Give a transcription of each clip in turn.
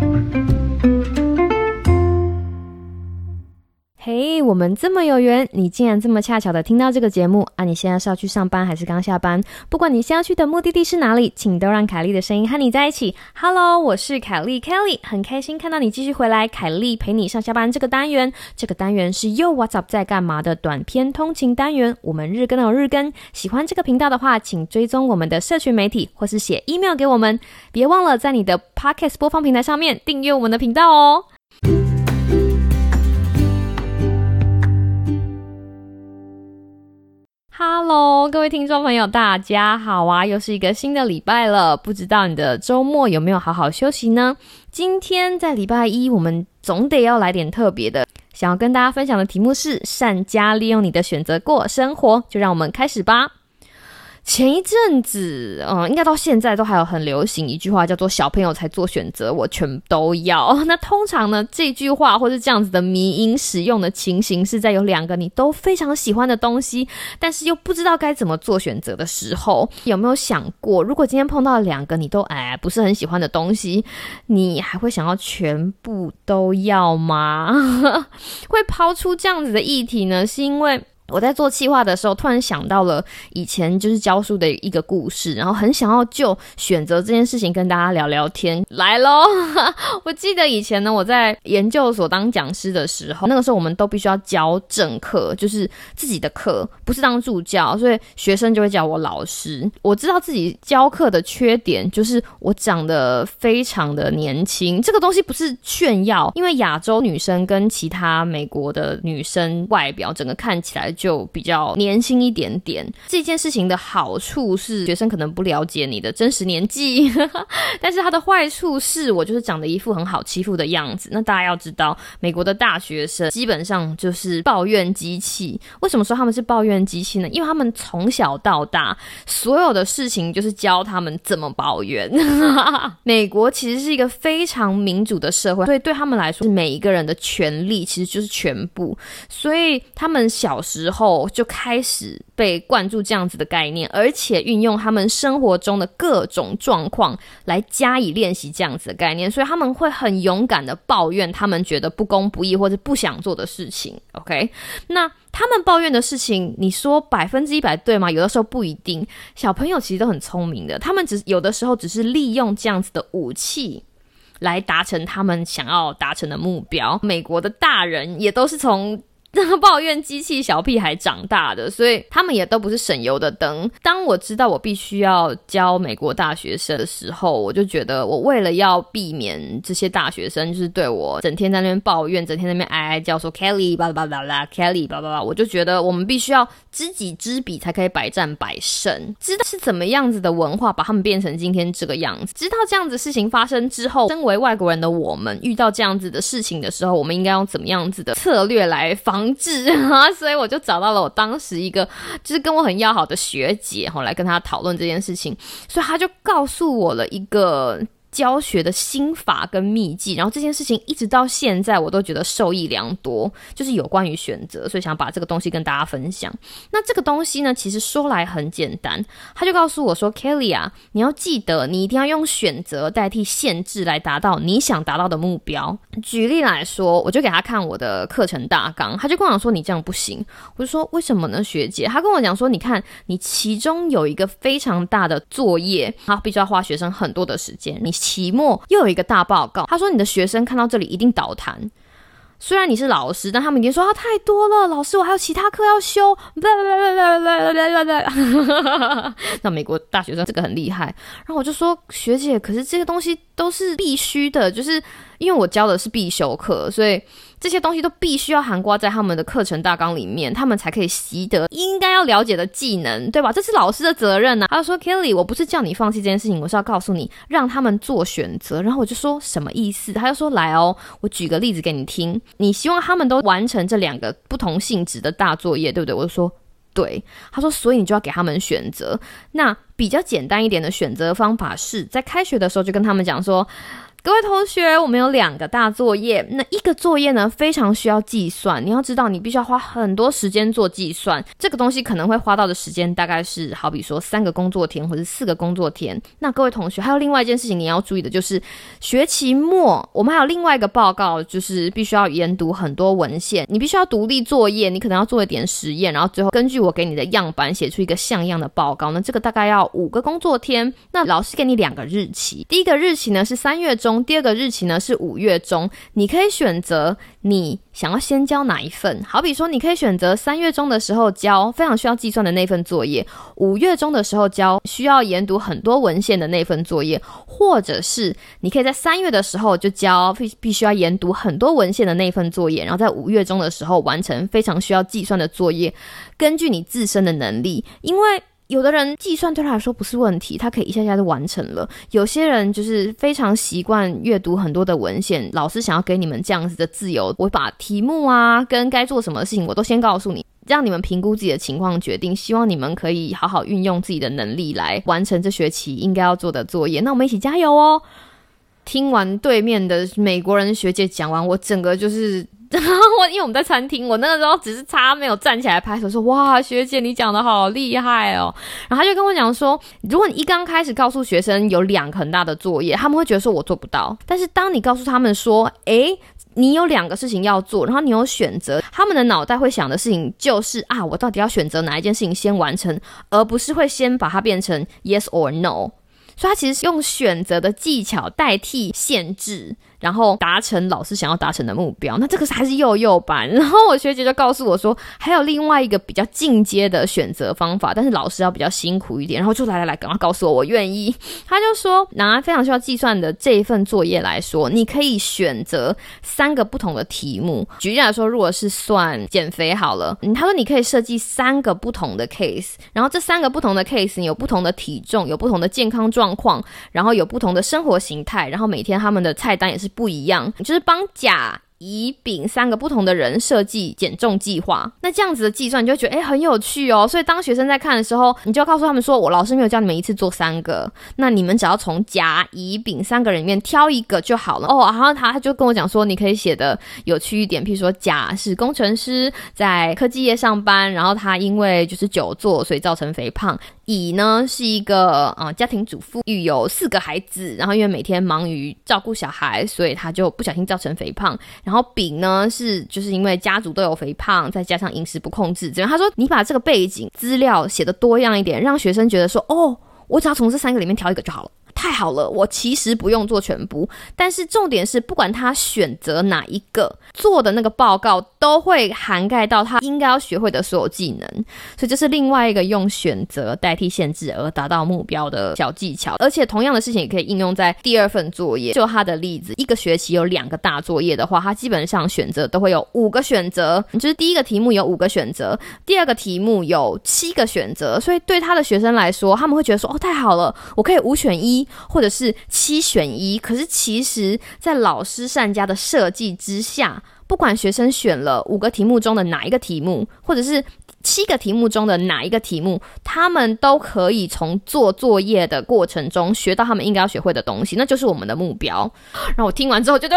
Thank you. 我们这么有缘，你竟然这么恰巧的听到这个节目啊！你现在是要去上班还是刚下班？不管你现在去的目的地是哪里，请都让凯莉的声音和你在一起。Hello，我是凯莉 Kelly，很开心看到你继续回来。凯莉陪你上下班这个单元，这个单元是又 What's Up 在干嘛的短篇通勤单元。我们日更有日更，喜欢这个频道的话，请追踪我们的社群媒体，或是写 email 给我们。别忘了在你的 Podcast 播放平台上面订阅我们的频道哦。Hello，各位听众朋友，大家好啊！又是一个新的礼拜了，不知道你的周末有没有好好休息呢？今天在礼拜一，我们总得要来点特别的，想要跟大家分享的题目是善加利用你的选择过生活，就让我们开始吧。前一阵子，嗯，应该到现在都还有很流行一句话，叫做“小朋友才做选择，我全都要”。那通常呢，这句话或是这样子的迷音使用的情形，是在有两个你都非常喜欢的东西，但是又不知道该怎么做选择的时候，有没有想过，如果今天碰到两个你都哎不是很喜欢的东西，你还会想要全部都要吗？会抛出这样子的议题呢，是因为。我在做企划的时候，突然想到了以前就是教书的一个故事，然后很想要就选择这件事情跟大家聊聊天。来喽！我记得以前呢，我在研究所当讲师的时候，那个时候我们都必须要教正课，就是自己的课，不是当助教，所以学生就会叫我老师。我知道自己教课的缺点就是我长得非常的年轻，这个东西不是炫耀，因为亚洲女生跟其他美国的女生外表整个看起来。就比较年轻一点点。这件事情的好处是，学生可能不了解你的真实年纪，但是它的坏处是我就是长得一副很好欺负的样子。那大家要知道，美国的大学生基本上就是抱怨机器。为什么说他们是抱怨机器呢？因为他们从小到大所有的事情就是教他们怎么抱怨。美国其实是一个非常民主的社会，所以对他们来说，每一个人的权利其实就是全部。所以他们小时。之后就开始被灌注这样子的概念，而且运用他们生活中的各种状况来加以练习这样子的概念，所以他们会很勇敢的抱怨他们觉得不公不义或者不想做的事情。OK，那他们抱怨的事情，你说百分之一百对吗？有的时候不一定。小朋友其实都很聪明的，他们只有的时候只是利用这样子的武器来达成他们想要达成的目标。美国的大人也都是从。抱怨机器小屁孩长大的，所以他们也都不是省油的灯。当我知道我必须要教美国大学生的时候，我就觉得我为了要避免这些大学生就是对我整天在那边抱怨，整天在那边哀哀叫说 Kelly 巴拉巴拉拉 Kelly 巴拉巴拉，我就觉得我们必须要知己知彼才可以百战百胜。知道是怎么样子的文化把他们变成今天这个样子，知道这样子事情发生之后，身为外国人的我们遇到这样子的事情的时候，我们应该用怎么样子的策略来防。防治啊，所以我就找到了我当时一个就是跟我很要好的学姐，后来跟她讨论这件事情，所以她就告诉我了一个。教学的心法跟秘籍，然后这件事情一直到现在我都觉得受益良多，就是有关于选择，所以想把这个东西跟大家分享。那这个东西呢，其实说来很简单，他就告诉我说：“Kelly 啊，你要记得，你一定要用选择代替限制来达到你想达到的目标。”举例来说，我就给他看我的课程大纲，他就跟我讲说：“你这样不行。”我就说：“为什么呢，学姐？”他跟我讲说：“你看，你其中有一个非常大的作业，他必须要花学生很多的时间，你。”期末又有一个大报告，他说你的学生看到这里一定倒弹。虽然你是老师，但他们已经说啊太多了，老师我还有其他课要修。那美国大学生这个很厉害，然后我就说学姐，可是这些东西都是必须的，就是因为我教的是必修课，所以。这些东西都必须要含挂在他们的课程大纲里面，他们才可以习得应该要了解的技能，对吧？这是老师的责任呐。他就说：“Kelly，我不是叫你放弃这件事情，我是要告诉你，让他们做选择。”然后我就说什么意思？他就说：“来哦，我举个例子给你听。你希望他们都完成这两个不同性质的大作业，对不对？”我就说：“对。”他说：“所以你就要给他们选择。那比较简单一点的选择方法是在开学的时候就跟他们讲说。”各位同学，我们有两个大作业。那一个作业呢，非常需要计算。你要知道，你必须要花很多时间做计算。这个东西可能会花到的时间，大概是好比说三个工作天或者四个工作天。那各位同学，还有另外一件事情你要注意的，就是学期末我们还有另外一个报告，就是必须要研读很多文献。你必须要独立作业，你可能要做一点实验，然后最后根据我给你的样板写出一个像样的报告。那这个大概要五个工作天。那老师给你两个日期，第一个日期呢是三月中。第二个日期呢是五月中，你可以选择你想要先交哪一份。好比说，你可以选择三月中的时候交非常需要计算的那份作业，五月中的时候交需要研读很多文献的那份作业，或者是你可以在三月的时候就交必必须要研读很多文献的那份作业，然后在五月中的时候完成非常需要计算的作业。根据你自身的能力，因为。有的人计算对他来说不是问题，他可以一下下就完成了。有些人就是非常习惯阅读很多的文献，老师想要给你们这样子的自由，我把题目啊跟该做什么事情我都先告诉你，让你们评估自己的情况决定。希望你们可以好好运用自己的能力来完成这学期应该要做的作业。那我们一起加油哦！听完对面的美国人学姐讲完，我整个就是。我因为我们在餐厅，我那个时候只是差没有站起来拍手说：“哇，学姐你讲的好厉害哦！”然后他就跟我讲说：“如果你一刚开始告诉学生有两个很大的作业，他们会觉得说我做不到。但是当你告诉他们说：‘诶，你有两个事情要做，然后你有选择’，他们的脑袋会想的事情就是啊，我到底要选择哪一件事情先完成，而不是会先把它变成 yes or no。所以，他其实是用选择的技巧代替限制。”然后达成老师想要达成的目标，那这个是还是幼幼班。然后我学姐就告诉我说，还有另外一个比较进阶的选择方法，但是老师要比较辛苦一点。然后就来来来，赶快告诉我，我愿意。他就说，拿非常需要计算的这一份作业来说，你可以选择三个不同的题目。举例来说，如果是算减肥好了，他说你可以设计三个不同的 case，然后这三个不同的 case 你有不同的体重，有不同的健康状况，然后有不同的生活形态，然后每天他们的菜单也是。不一样，就是帮甲。乙、丙三个不同的人设计减重计划，那这样子的计算你就觉得哎很有趣哦。所以当学生在看的时候，你就要告诉他们说，我老师没有教你们一次做三个，那你们只要从甲、乙、丙三个人里面挑一个就好了哦。然后他他就跟我讲说，你可以写的有趣一点，譬如说甲是工程师，在科技业上班，然后他因为就是久坐，所以造成肥胖。乙呢是一个啊家庭主妇，育有四个孩子，然后因为每天忙于照顾小孩，所以他就不小心造成肥胖。然后然后丙呢是就是因为家族都有肥胖，再加上饮食不控制，这样他说你把这个背景资料写的多样一点，让学生觉得说哦，我只要从这三个里面挑一个就好了。太好了，我其实不用做全部，但是重点是，不管他选择哪一个做的那个报告，都会涵盖到他应该要学会的所有技能。所以这是另外一个用选择代替限制而达到目标的小技巧。而且同样的事情也可以应用在第二份作业。就他的例子，一个学期有两个大作业的话，他基本上选择都会有五个选择，就是第一个题目有五个选择，第二个题目有七个选择。所以对他的学生来说，他们会觉得说：“哦，太好了，我可以五选一。”或者是七选一，可是其实，在老师善家的设计之下，不管学生选了五个题目中的哪一个题目，或者是七个题目中的哪一个题目，他们都可以从做作业的过程中学到他们应该要学会的东西，那就是我们的目标。然后我听完之后觉得。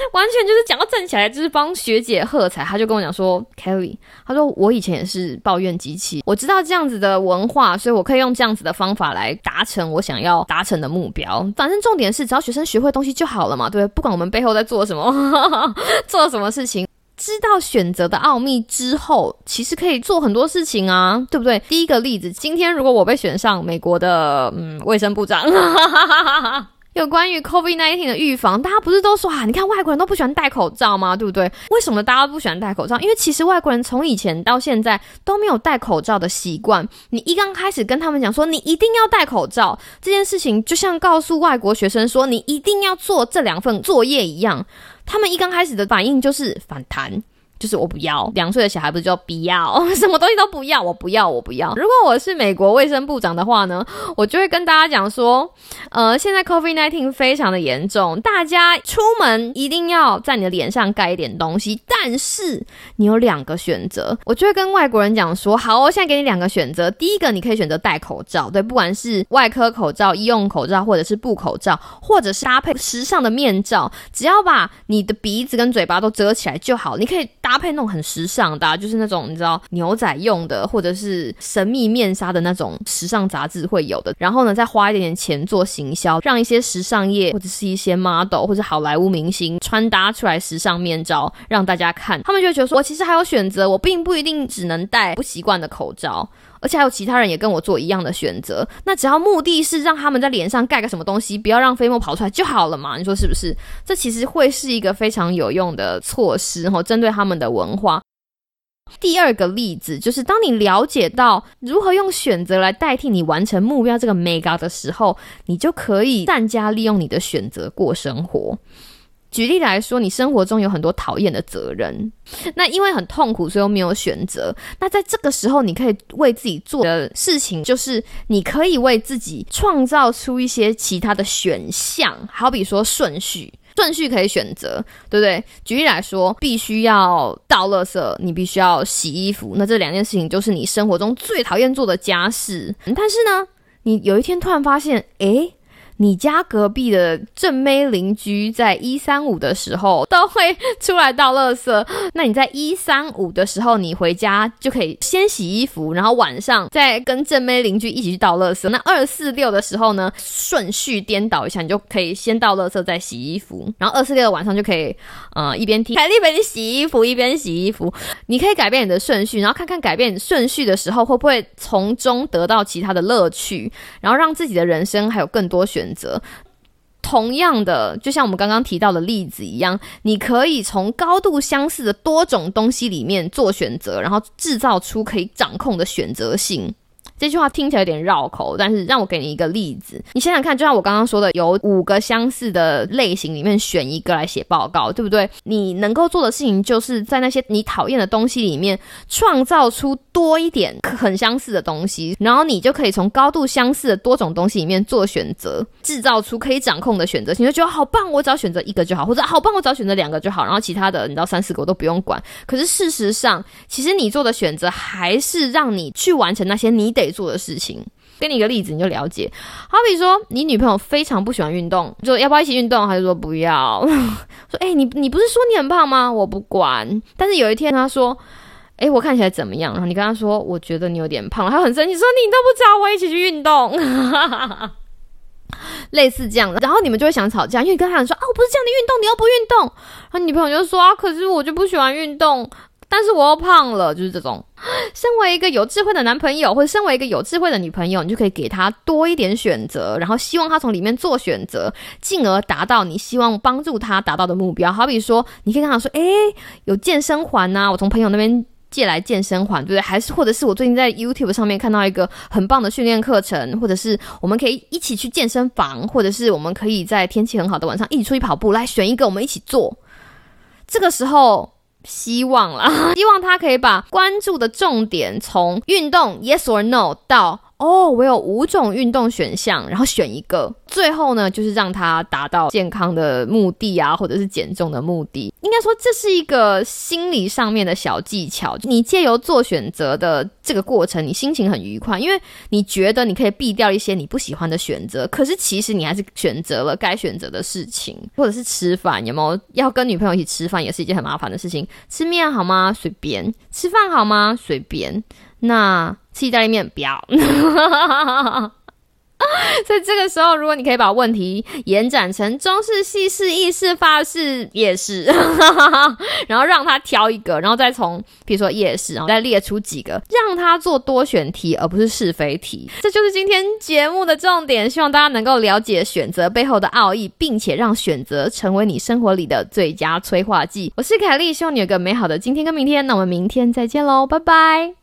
完全就是讲到站起来，就是帮学姐喝彩。他就跟我讲说，Kelly，他说我以前也是抱怨机器，我知道这样子的文化，所以我可以用这样子的方法来达成我想要达成的目标。反正重点是，只要学生学会东西就好了嘛，对不对？不管我们背后在做什么，做什么事情，知道选择的奥秘之后，其实可以做很多事情啊，对不对？第一个例子，今天如果我被选上美国的嗯卫生部长。有关于 COVID-19 的预防，大家不是都说啊？你看外国人都不喜欢戴口罩吗？对不对？为什么大家都不喜欢戴口罩？因为其实外国人从以前到现在都没有戴口罩的习惯。你一刚开始跟他们讲说你一定要戴口罩这件事情，就像告诉外国学生说你一定要做这两份作业一样，他们一刚开始的反应就是反弹。就是我不要。两岁的小孩不是就不要，什么东西都不要，我不要，我不要。如果我是美国卫生部长的话呢，我就会跟大家讲说，呃，现在 COVID-19 非常的严重，大家出门一定要在你的脸上盖一点东西，但是你有两个选择，我就会跟外国人讲说，好，我现在给你两个选择，第一个你可以选择戴口罩，对，不管是外科口罩、医用口罩，或者是布口罩，或者是搭配时尚的面罩，只要把你的鼻子跟嘴巴都遮起来就好。你可以搭搭配那种很时尚的，就是那种你知道牛仔用的，或者是神秘面纱的那种时尚杂志会有的。然后呢，再花一点点钱做行销，让一些时尚业或者是一些 model 或者好莱坞明星穿搭出来时尚面罩，让大家看，他们就觉得说，我其实还有选择，我并不一定只能戴不习惯的口罩。而且还有其他人也跟我做一样的选择，那只要目的是让他们在脸上盖个什么东西，不要让飞沫跑出来就好了嘛？你说是不是？这其实会是一个非常有用的措施，然后针对他们的文化。第二个例子就是，当你了解到如何用选择来代替你完成目标这个 mega 的时候，你就可以善加利用你的选择过生活。举例来说，你生活中有很多讨厌的责任，那因为很痛苦，所以又没有选择。那在这个时候，你可以为自己做的事情，就是你可以为自己创造出一些其他的选项，好比说顺序，顺序可以选择，对不对？举例来说，必须要倒垃圾，你必须要洗衣服，那这两件事情就是你生活中最讨厌做的家事。但是呢，你有一天突然发现，诶。你家隔壁的正妹邻居在一三五的时候都会出来倒垃圾，那你在一三五的时候，你回家就可以先洗衣服，然后晚上再跟正妹邻居一起去倒垃圾。那二四六的时候呢，顺序颠倒一下，你就可以先倒垃圾再洗衣服，然后二四六的晚上就可以，呃，一边听凯莉陪你洗衣服一边洗衣服。你可以改变你的顺序，然后看看改变顺序的时候会不会从中得到其他的乐趣，然后让自己的人生还有更多选。选择同样的，就像我们刚刚提到的例子一样，你可以从高度相似的多种东西里面做选择，然后制造出可以掌控的选择性。这句话听起来有点绕口，但是让我给你一个例子，你想想看，就像我刚刚说的，有五个相似的类型里面选一个来写报告，对不对？你能够做的事情就是在那些你讨厌的东西里面创造出多一点很相似的东西，然后你就可以从高度相似的多种东西里面做选择，制造出可以掌控的选择，你就觉得好棒，我只要选择一个就好，或者好棒，我只要选择两个就好，然后其他的你知道三四个我都不用管。可是事实上，其实你做的选择还是让你去完成那些你得。做的事情，给你一个例子，你就了解。好比说，你女朋友非常不喜欢运动，就要不要一起运动？还是说不要？说，哎，你你不是说你很胖吗？我不管。但是有一天，他说，哎，我看起来怎么样？然后你跟他说，我觉得你有点胖。他很生气，说你都不找我一起去运动，类似这样的。然后你们就会想吵架，因为你跟他说，啊，我不是叫你运动，你又不运动。然后女朋友就说，啊，可是我就不喜欢运动。但是我又胖了，就是这种。身为一个有智慧的男朋友，或者身为一个有智慧的女朋友，你就可以给他多一点选择，然后希望他从里面做选择，进而达到你希望帮助他达到的目标。好比说，你可以跟他说：“诶，有健身环呐，我从朋友那边借来健身环，对不对？还是或者是我最近在 YouTube 上面看到一个很棒的训练课程，或者是我们可以一起去健身房，或者是我们可以在天气很好的晚上一起出去跑步，来选一个我们一起做。这个时候。”希望啦，希望他可以把关注的重点从运动 yes or no 到。哦，我有五种运动选项，然后选一个，最后呢，就是让他达到健康的目的啊，或者是减重的目的。应该说，这是一个心理上面的小技巧。你借由做选择的这个过程，你心情很愉快，因为你觉得你可以避掉一些你不喜欢的选择。可是其实你还是选择了该选择的事情，或者是吃饭，有没有要跟女朋友一起吃饭，也是一件很麻烦的事情。吃面好吗？随便。吃饭好吗？随便。那。吃意大利面不要，所以这个时候，如果你可以把问题延展成中式、西式、意式、法式、夜市，然后让他挑一个，然后再从比如说夜市，然后再列出几个，让他做多选题，而不是是非题。这就是今天节目的重点，希望大家能够了解选择背后的奥义，并且让选择成为你生活里的最佳催化剂。我是凯莉，希望你有个美好的今天跟明天。那我们明天再见喽，拜拜。